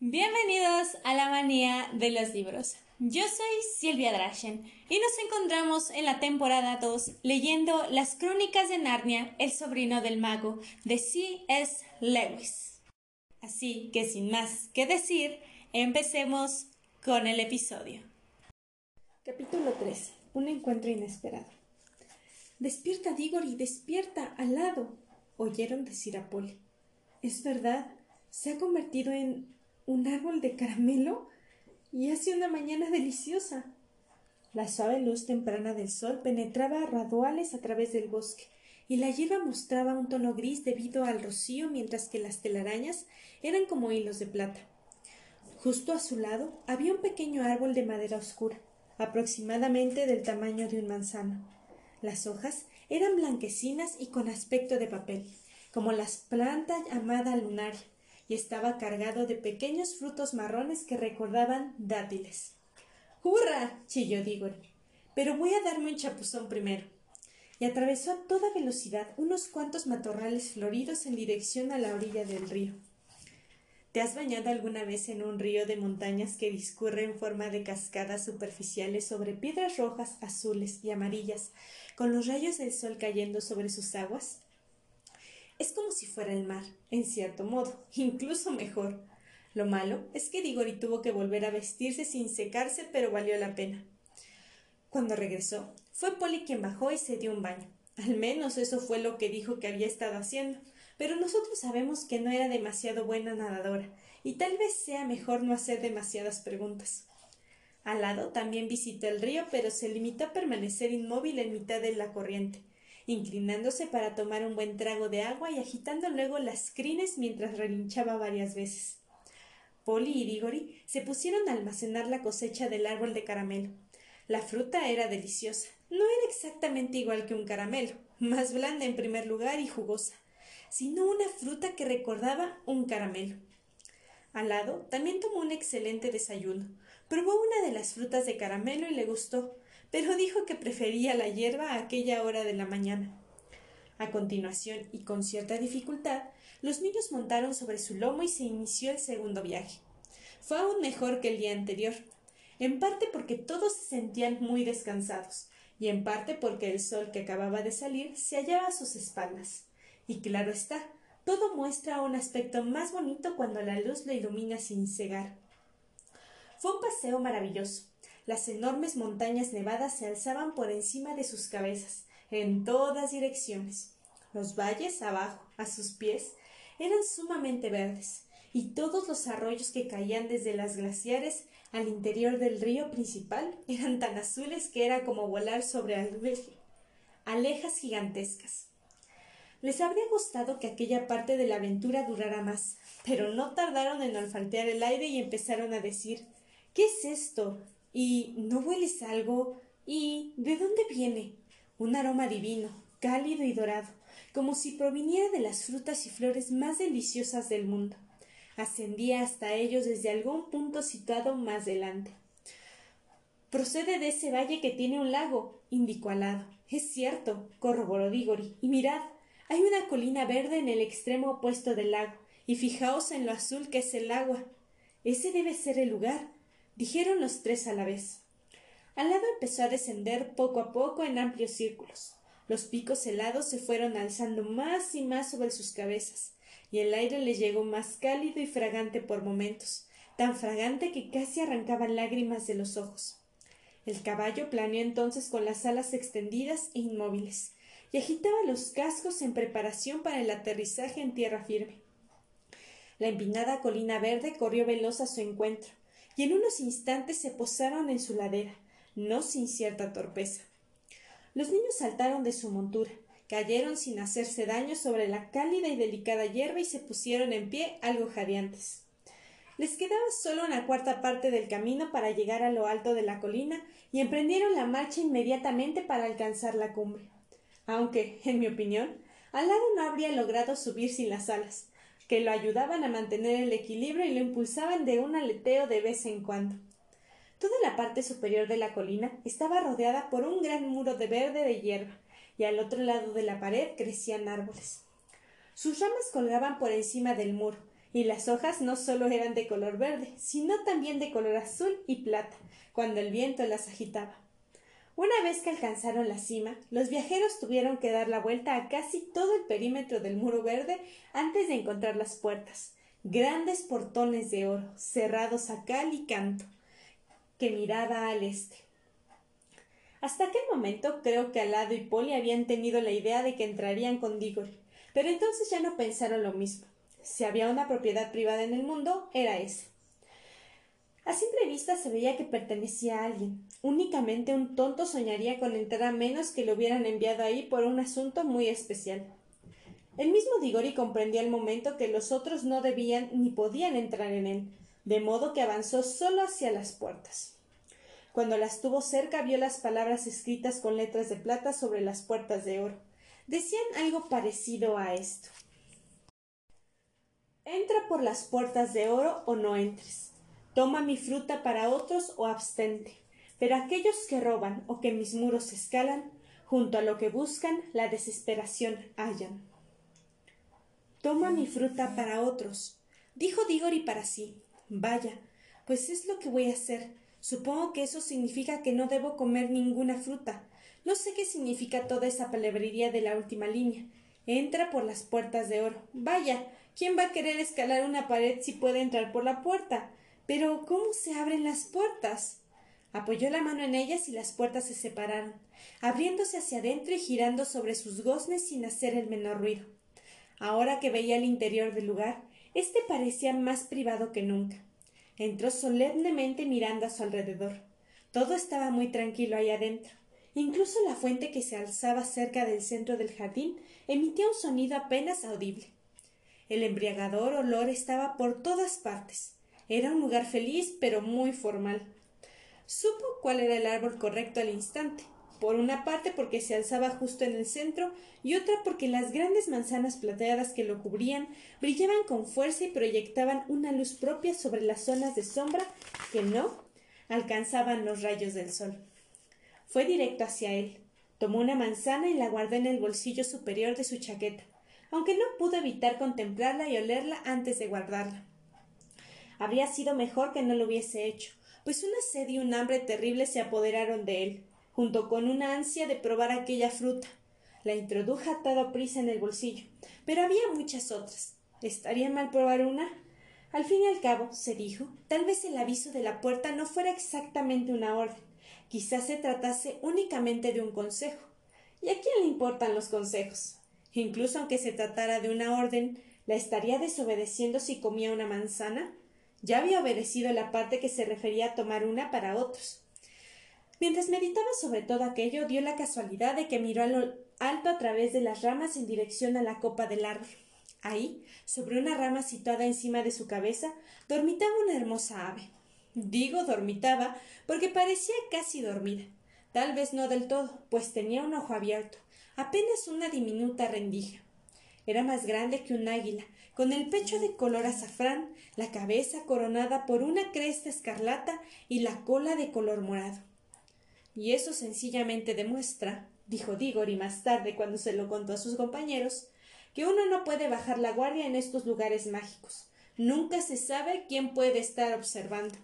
Bienvenidos a la manía de los libros. Yo soy Silvia Drachen y nos encontramos en la temporada 2 leyendo Las Crónicas de Narnia, el sobrino del mago, de C.S. Lewis. Así que sin más que decir, empecemos con el episodio. Capítulo 3. Un encuentro inesperado. Despierta, Diggory, despierta, al lado. Oyeron decir a Polly. Es verdad, se ha convertido en un árbol de caramelo y hace una mañana deliciosa. La suave luz temprana del sol penetraba a raduales a través del bosque, y la hierba mostraba un tono gris debido al rocío, mientras que las telarañas eran como hilos de plata. Justo a su lado había un pequeño árbol de madera oscura, aproximadamente del tamaño de un manzano. Las hojas eran blanquecinas y con aspecto de papel, como las plantas llamada lunaria, y estaba cargado de pequeños frutos marrones que recordaban dátiles. ¡Hurra! chilló Diggory. Pero voy a darme un chapuzón primero. Y atravesó a toda velocidad unos cuantos matorrales floridos en dirección a la orilla del río. ¿Te has bañado alguna vez en un río de montañas que discurre en forma de cascadas superficiales sobre piedras rojas, azules y amarillas, con los rayos del sol cayendo sobre sus aguas? Es como si fuera el mar, en cierto modo, incluso mejor. Lo malo es que Digori tuvo que volver a vestirse sin secarse, pero valió la pena. Cuando regresó, fue Polly quien bajó y se dio un baño. Al menos eso fue lo que dijo que había estado haciendo, pero nosotros sabemos que no era demasiado buena nadadora, y tal vez sea mejor no hacer demasiadas preguntas. Al lado también visitó el río, pero se limitó a permanecer inmóvil en mitad de la corriente, inclinándose para tomar un buen trago de agua y agitando luego las crines mientras relinchaba varias veces. Polly y Diggory se pusieron a almacenar la cosecha del árbol de caramelo. La fruta era deliciosa. No era exactamente igual que un caramelo, más blanda en primer lugar y jugosa, sino una fruta que recordaba un caramelo. Al lado también tomó un excelente desayuno. Probó una de las frutas de caramelo y le gustó, pero dijo que prefería la hierba a aquella hora de la mañana. A continuación, y con cierta dificultad, los niños montaron sobre su lomo y se inició el segundo viaje. Fue aún mejor que el día anterior, en parte porque todos se sentían muy descansados, y en parte porque el sol que acababa de salir se hallaba a sus espaldas. Y claro está, todo muestra un aspecto más bonito cuando la luz lo ilumina sin cegar. Fue un paseo maravilloso. Las enormes montañas nevadas se alzaban por encima de sus cabezas, en todas direcciones. Los valles abajo, a sus pies, eran sumamente verdes, y todos los arroyos que caían desde las glaciares al interior del río principal eran tan azules que era como volar sobre alejas gigantescas. Les habría gustado que aquella parte de la aventura durara más, pero no tardaron en olfatear el aire y empezaron a decir ¿Qué es esto? ¿Y no hueles algo? ¿Y de dónde viene? Un aroma divino, cálido y dorado, como si proviniera de las frutas y flores más deliciosas del mundo. Ascendía hasta ellos desde algún punto situado más delante. Procede de ese valle que tiene un lago, indicó al lado. Es cierto, corroboró Digori. Y mirad, hay una colina verde en el extremo opuesto del lago, y fijaos en lo azul que es el agua. Ese debe ser el lugar dijeron los tres a la vez. Al lado empezó a descender poco a poco en amplios círculos. Los picos helados se fueron alzando más y más sobre sus cabezas, y el aire les llegó más cálido y fragante por momentos, tan fragante que casi arrancaban lágrimas de los ojos. El caballo planeó entonces con las alas extendidas e inmóviles, y agitaba los cascos en preparación para el aterrizaje en tierra firme. La empinada colina verde corrió veloz a su encuentro, y en unos instantes se posaron en su ladera, no sin cierta torpeza. Los niños saltaron de su montura, cayeron sin hacerse daño sobre la cálida y delicada hierba y se pusieron en pie algo jadeantes. Les quedaba solo una cuarta parte del camino para llegar a lo alto de la colina y emprendieron la marcha inmediatamente para alcanzar la cumbre. Aunque, en mi opinión, Alado no habría logrado subir sin las alas, que lo ayudaban a mantener el equilibrio y lo impulsaban de un aleteo de vez en cuando. Toda la parte superior de la colina estaba rodeada por un gran muro de verde de hierba, y al otro lado de la pared crecían árboles. Sus ramas colgaban por encima del muro, y las hojas no solo eran de color verde, sino también de color azul y plata, cuando el viento las agitaba. Una vez que alcanzaron la cima, los viajeros tuvieron que dar la vuelta a casi todo el perímetro del muro verde antes de encontrar las puertas, grandes portones de oro, cerrados a cal y canto, que miraba al este. Hasta aquel momento creo que Alado y Polly habían tenido la idea de que entrarían con Diggory, pero entonces ya no pensaron lo mismo. Si había una propiedad privada en el mundo, era ese. A simple vista se veía que pertenecía a alguien. Únicamente un tonto soñaría con entrar a menos que lo hubieran enviado ahí por un asunto muy especial. El mismo Digori comprendió al momento que los otros no debían ni podían entrar en él, de modo que avanzó solo hacia las puertas. Cuando las tuvo cerca vio las palabras escritas con letras de plata sobre las puertas de oro. Decían algo parecido a esto. Entra por las puertas de oro o no entres. Toma mi fruta para otros o abstente. Pero aquellos que roban o que mis muros escalan, junto a lo que buscan, la desesperación hallan. Toma mi fruta para otros, dijo Digori para sí. Vaya, pues es lo que voy a hacer. Supongo que eso significa que no debo comer ninguna fruta. No sé qué significa toda esa palabrería de la última línea. Entra por las puertas de oro. Vaya, ¿quién va a querer escalar una pared si puede entrar por la puerta? Pero ¿cómo se abren las puertas? Apoyó la mano en ellas y las puertas se separaron, abriéndose hacia adentro y girando sobre sus goznes sin hacer el menor ruido. Ahora que veía el interior del lugar, éste parecía más privado que nunca. Entró solemnemente mirando a su alrededor. Todo estaba muy tranquilo ahí adentro. Incluso la fuente que se alzaba cerca del centro del jardín emitía un sonido apenas audible. El embriagador olor estaba por todas partes. Era un lugar feliz, pero muy formal. Supo cuál era el árbol correcto al instante por una parte porque se alzaba justo en el centro y otra porque las grandes manzanas plateadas que lo cubrían brillaban con fuerza y proyectaban una luz propia sobre las zonas de sombra que no alcanzaban los rayos del sol. Fue directo hacia él. Tomó una manzana y la guardó en el bolsillo superior de su chaqueta, aunque no pudo evitar contemplarla y olerla antes de guardarla. Habría sido mejor que no lo hubiese hecho, pues una sed y un hambre terrible se apoderaron de él junto con una ansia de probar aquella fruta. La introdujo a prisa en el bolsillo, pero había muchas otras. ¿Estaría mal probar una? Al fin y al cabo, se dijo, tal vez el aviso de la puerta no fuera exactamente una orden. Quizás se tratase únicamente de un consejo. ¿Y a quién le importan los consejos? Incluso aunque se tratara de una orden, ¿la estaría desobedeciendo si comía una manzana? Ya había obedecido la parte que se refería a tomar una para otros. Mientras meditaba sobre todo aquello, dio la casualidad de que miró a lo alto a través de las ramas en dirección a la copa del árbol. Ahí, sobre una rama situada encima de su cabeza, dormitaba una hermosa ave. Digo dormitaba porque parecía casi dormida. Tal vez no del todo, pues tenía un ojo abierto, apenas una diminuta rendija. Era más grande que un águila, con el pecho de color azafrán, la cabeza coronada por una cresta escarlata y la cola de color morado. Y eso sencillamente demuestra, dijo Diggory más tarde cuando se lo contó a sus compañeros, que uno no puede bajar la guardia en estos lugares mágicos. Nunca se sabe quién puede estar observando.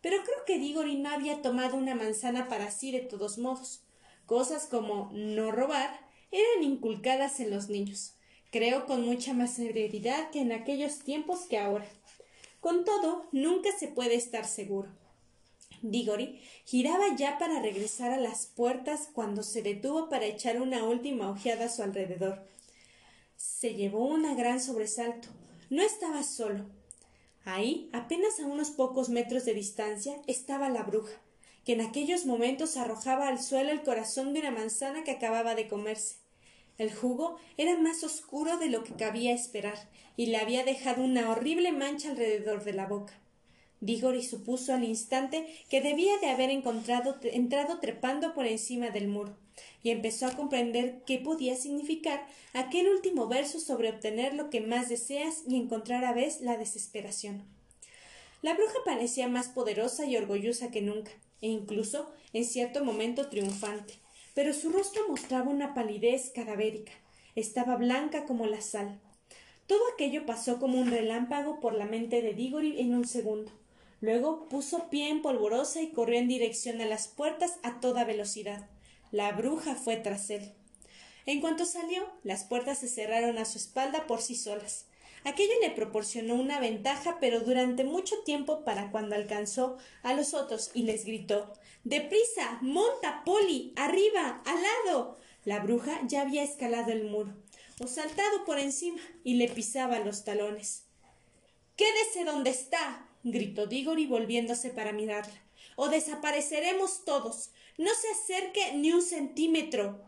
Pero creo que Diggory no había tomado una manzana para sí de todos modos. Cosas como no robar eran inculcadas en los niños. Creo con mucha más severidad que en aquellos tiempos que ahora. Con todo, nunca se puede estar seguro. Diggory giraba ya para regresar a las puertas cuando se detuvo para echar una última ojeada a su alrededor. Se llevó un gran sobresalto. No estaba solo. Ahí, apenas a unos pocos metros de distancia, estaba la bruja, que en aquellos momentos arrojaba al suelo el corazón de una manzana que acababa de comerse. El jugo era más oscuro de lo que cabía esperar, y le había dejado una horrible mancha alrededor de la boca. Diggory supuso al instante que debía de haber encontrado, entrado trepando por encima del muro, y empezó a comprender qué podía significar aquel último verso sobre obtener lo que más deseas y encontrar a vez la desesperación. La bruja parecía más poderosa y orgullosa que nunca, e incluso en cierto momento triunfante, pero su rostro mostraba una palidez cadavérica. Estaba blanca como la sal. Todo aquello pasó como un relámpago por la mente de Diggory en un segundo. Luego puso pie en polvorosa y corrió en dirección a las puertas a toda velocidad. La bruja fue tras él. En cuanto salió, las puertas se cerraron a su espalda por sí solas. Aquello le proporcionó una ventaja, pero durante mucho tiempo para cuando alcanzó a los otros y les gritó Deprisa. monta. Polly. arriba. al lado. La bruja ya había escalado el muro, o saltado por encima, y le pisaba los talones. Quédese donde está. gritó Diggory volviéndose para mirarla. O desapareceremos todos. No se acerque ni un centímetro.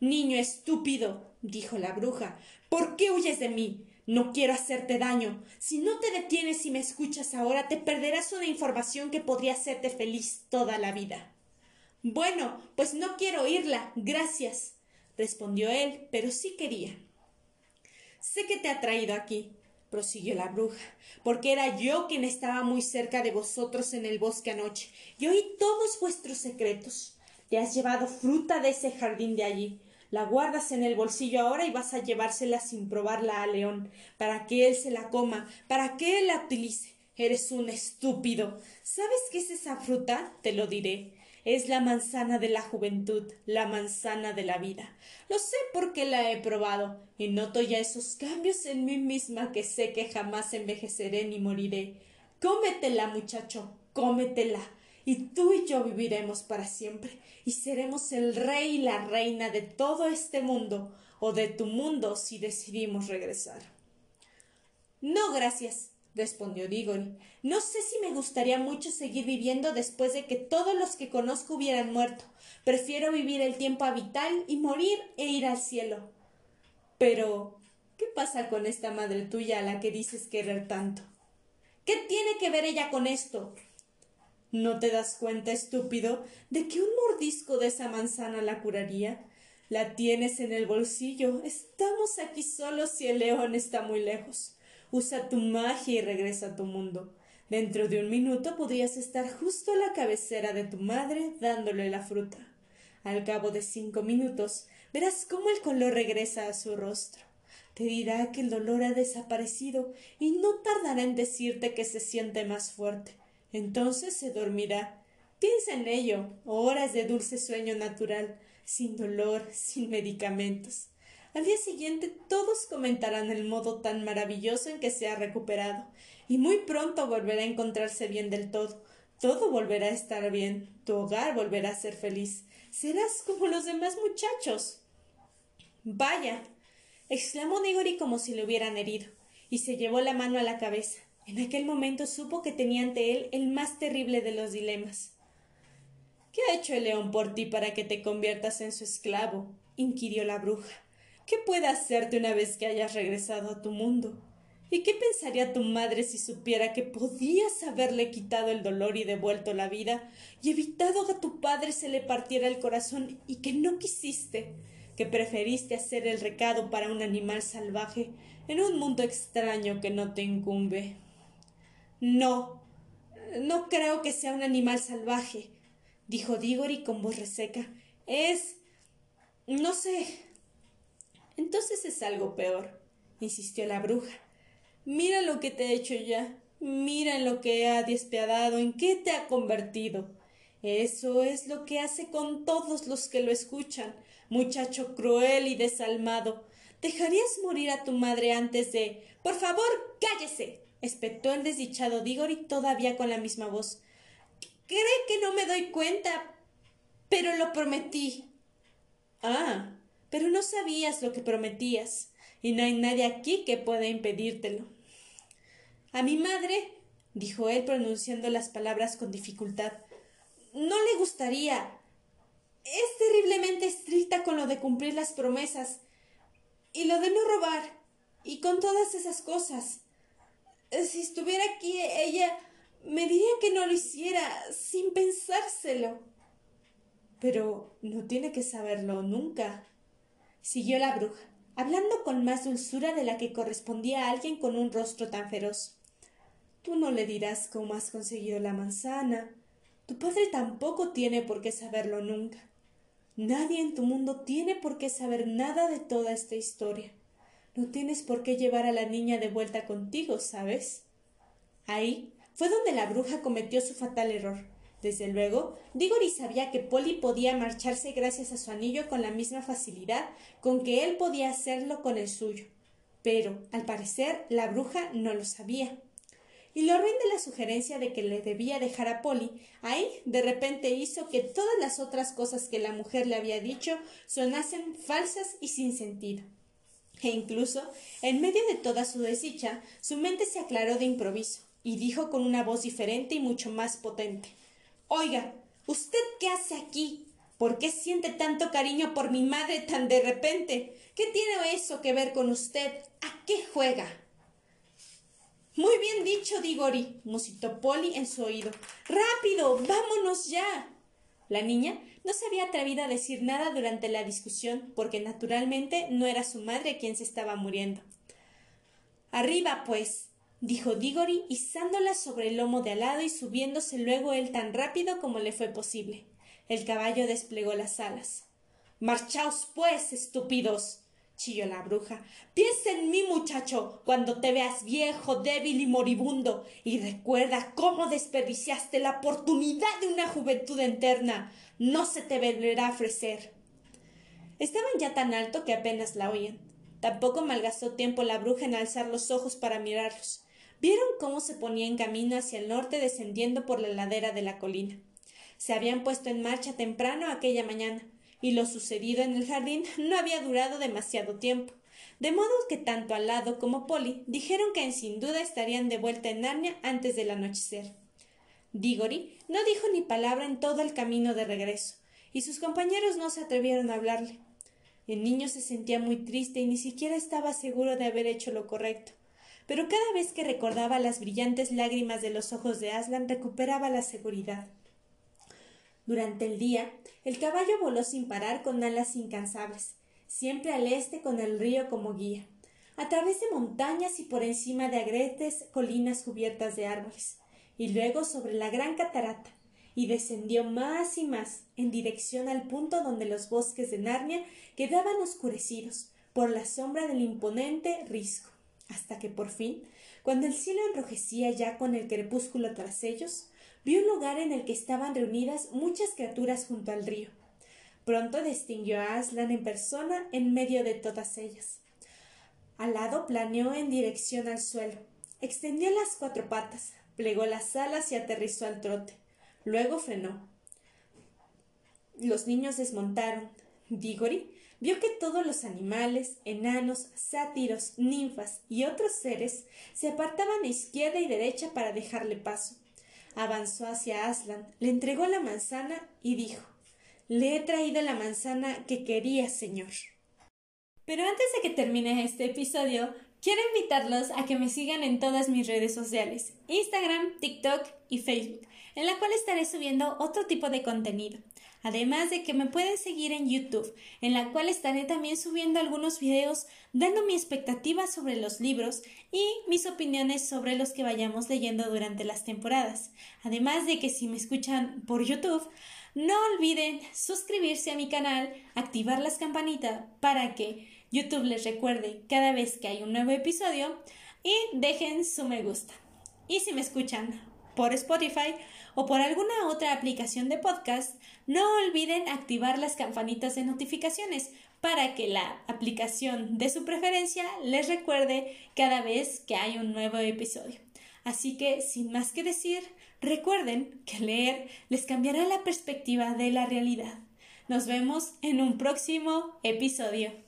Niño estúpido, dijo la bruja, ¿por qué huyes de mí? No quiero hacerte daño. Si no te detienes y me escuchas ahora, te perderás una información que podría hacerte feliz toda la vida. Bueno, pues no quiero oírla. Gracias. respondió él, pero sí quería. Sé que te ha traído aquí, prosiguió la bruja, porque era yo quien estaba muy cerca de vosotros en el bosque anoche, y oí todos vuestros secretos. Te has llevado fruta de ese jardín de allí, la guardas en el bolsillo ahora y vas a llevársela sin probarla a León, para que él se la coma, para que él la utilice. Eres un estúpido. ¿Sabes qué es esa fruta? Te lo diré. Es la manzana de la juventud, la manzana de la vida. Lo sé porque la he probado, y noto ya esos cambios en mí misma que sé que jamás envejeceré ni moriré. Cómetela, muchacho, cómetela y tú y yo viviremos para siempre, y seremos el rey y la reina de todo este mundo, o de tu mundo si decidimos regresar. No, gracias, respondió Diggory. No sé si me gustaría mucho seguir viviendo después de que todos los que conozco hubieran muerto. Prefiero vivir el tiempo vital y morir e ir al cielo. Pero, ¿qué pasa con esta madre tuya a la que dices querer tanto? ¿Qué tiene que ver ella con esto? ¿No te das cuenta, estúpido, de que un mordisco de esa manzana la curaría? La tienes en el bolsillo. Estamos aquí solos y el león está muy lejos. Usa tu magia y regresa a tu mundo. Dentro de un minuto podrías estar justo a la cabecera de tu madre dándole la fruta. Al cabo de cinco minutos verás cómo el color regresa a su rostro. Te dirá que el dolor ha desaparecido y no tardará en decirte que se siente más fuerte. Entonces se dormirá. Piensa en ello, horas de dulce sueño natural, sin dolor, sin medicamentos. Al día siguiente todos comentarán el modo tan maravilloso en que se ha recuperado, y muy pronto volverá a encontrarse bien del todo. Todo volverá a estar bien, tu hogar volverá a ser feliz. Serás como los demás muchachos. Vaya. exclamó Nigori como si le hubieran herido, y se llevó la mano a la cabeza. En aquel momento supo que tenía ante él el más terrible de los dilemas. ¿Qué ha hecho el león por ti para que te conviertas en su esclavo? inquirió la bruja. ¿Qué puede hacerte una vez que hayas regresado a tu mundo? ¿Y qué pensaría tu madre si supiera que podías haberle quitado el dolor y devuelto la vida, y evitado que a tu padre se le partiera el corazón y que no quisiste, que preferiste hacer el recado para un animal salvaje en un mundo extraño que no te incumbe? No, no creo que sea un animal salvaje, dijo Diggory con voz reseca. Es. no sé. Entonces es algo peor, insistió la bruja. Mira lo que te he hecho ya. Mira en lo que ha despiadado, en qué te ha convertido. Eso es lo que hace con todos los que lo escuchan, muchacho cruel y desalmado. ¿Dejarías morir a tu madre antes de. Por favor, cállese espetó el desdichado Diggory todavía con la misma voz. Cree que no me doy cuenta, pero lo prometí. Ah, pero no sabías lo que prometías, y no hay nadie aquí que pueda impedírtelo. A mi madre, dijo él pronunciando las palabras con dificultad, no le gustaría. Es terriblemente estricta con lo de cumplir las promesas y lo de no robar y con todas esas cosas si estuviera aquí ella me diría que no lo hiciera sin pensárselo. Pero no tiene que saberlo nunca. Siguió la bruja, hablando con más dulzura de la que correspondía a alguien con un rostro tan feroz. Tú no le dirás cómo has conseguido la manzana. Tu padre tampoco tiene por qué saberlo nunca. Nadie en tu mundo tiene por qué saber nada de toda esta historia. No tienes por qué llevar a la niña de vuelta contigo, ¿sabes? Ahí fue donde la bruja cometió su fatal error. Desde luego, Diggory sabía que Polly podía marcharse gracias a su anillo con la misma facilidad con que él podía hacerlo con el suyo. Pero, al parecer, la bruja no lo sabía. Y lo de la sugerencia de que le debía dejar a Polly, ahí de repente hizo que todas las otras cosas que la mujer le había dicho sonasen falsas y sin sentido. E incluso, en medio de toda su desdicha, su mente se aclaró de improviso y dijo con una voz diferente y mucho más potente Oiga, ¿usted qué hace aquí? ¿Por qué siente tanto cariño por mi madre tan de repente? ¿Qué tiene eso que ver con usted? ¿A qué juega? Muy bien dicho, Digori, musitó Polly en su oído. Rápido, vámonos ya. La niña no se había atrevido a decir nada durante la discusión, porque naturalmente no era su madre quien se estaba muriendo. Arriba, pues, dijo Diggory, izándola sobre el lomo de al lado y subiéndose luego él tan rápido como le fue posible. El caballo desplegó las alas. Marchaos, pues, estúpidos. Chilló la bruja. Piensa en mí, muchacho, cuando te veas viejo, débil y moribundo, y recuerda cómo desperdiciaste la oportunidad de una juventud eterna. No se te volverá a ofrecer. Estaban ya tan alto que apenas la oían. Tampoco malgastó tiempo la bruja en alzar los ojos para mirarlos. Vieron cómo se ponía en camino hacia el norte descendiendo por la ladera de la colina. Se habían puesto en marcha temprano aquella mañana, y lo sucedido en el jardín no había durado demasiado tiempo, de modo que tanto al lado como Polly dijeron que sin duda estarían de vuelta en Narnia antes del anochecer. Diggory no dijo ni palabra en todo el camino de regreso, y sus compañeros no se atrevieron a hablarle. El niño se sentía muy triste y ni siquiera estaba seguro de haber hecho lo correcto pero cada vez que recordaba las brillantes lágrimas de los ojos de Aslan recuperaba la seguridad. Durante el día, el caballo voló sin parar con alas incansables, siempre al este con el río como guía, a través de montañas y por encima de agretes colinas cubiertas de árboles, y luego sobre la gran catarata, y descendió más y más en dirección al punto donde los bosques de Narnia quedaban oscurecidos por la sombra del imponente risco hasta que por fin, cuando el cielo enrojecía ya con el crepúsculo tras ellos, vio un lugar en el que estaban reunidas muchas criaturas junto al río. Pronto distinguió a Aslan en persona en medio de todas ellas. Al lado planeó en dirección al suelo, extendió las cuatro patas, plegó las alas y aterrizó al trote. Luego frenó. Los niños desmontaron. Digori vio que todos los animales, enanos, sátiros, ninfas y otros seres se apartaban a izquierda y derecha para dejarle paso. Avanzó hacia Aslan, le entregó la manzana y dijo Le he traído la manzana que quería, señor. Pero antes de que termine este episodio, quiero invitarlos a que me sigan en todas mis redes sociales, Instagram, TikTok y Facebook, en la cual estaré subiendo otro tipo de contenido. Además de que me pueden seguir en YouTube, en la cual estaré también subiendo algunos videos dando mi expectativa sobre los libros y mis opiniones sobre los que vayamos leyendo durante las temporadas. Además de que si me escuchan por YouTube, no olviden suscribirse a mi canal, activar las campanitas para que YouTube les recuerde cada vez que hay un nuevo episodio y dejen su me gusta. Y si me escuchan por Spotify o por alguna otra aplicación de podcast, no olviden activar las campanitas de notificaciones para que la aplicación de su preferencia les recuerde cada vez que hay un nuevo episodio. Así que, sin más que decir, recuerden que leer les cambiará la perspectiva de la realidad. Nos vemos en un próximo episodio.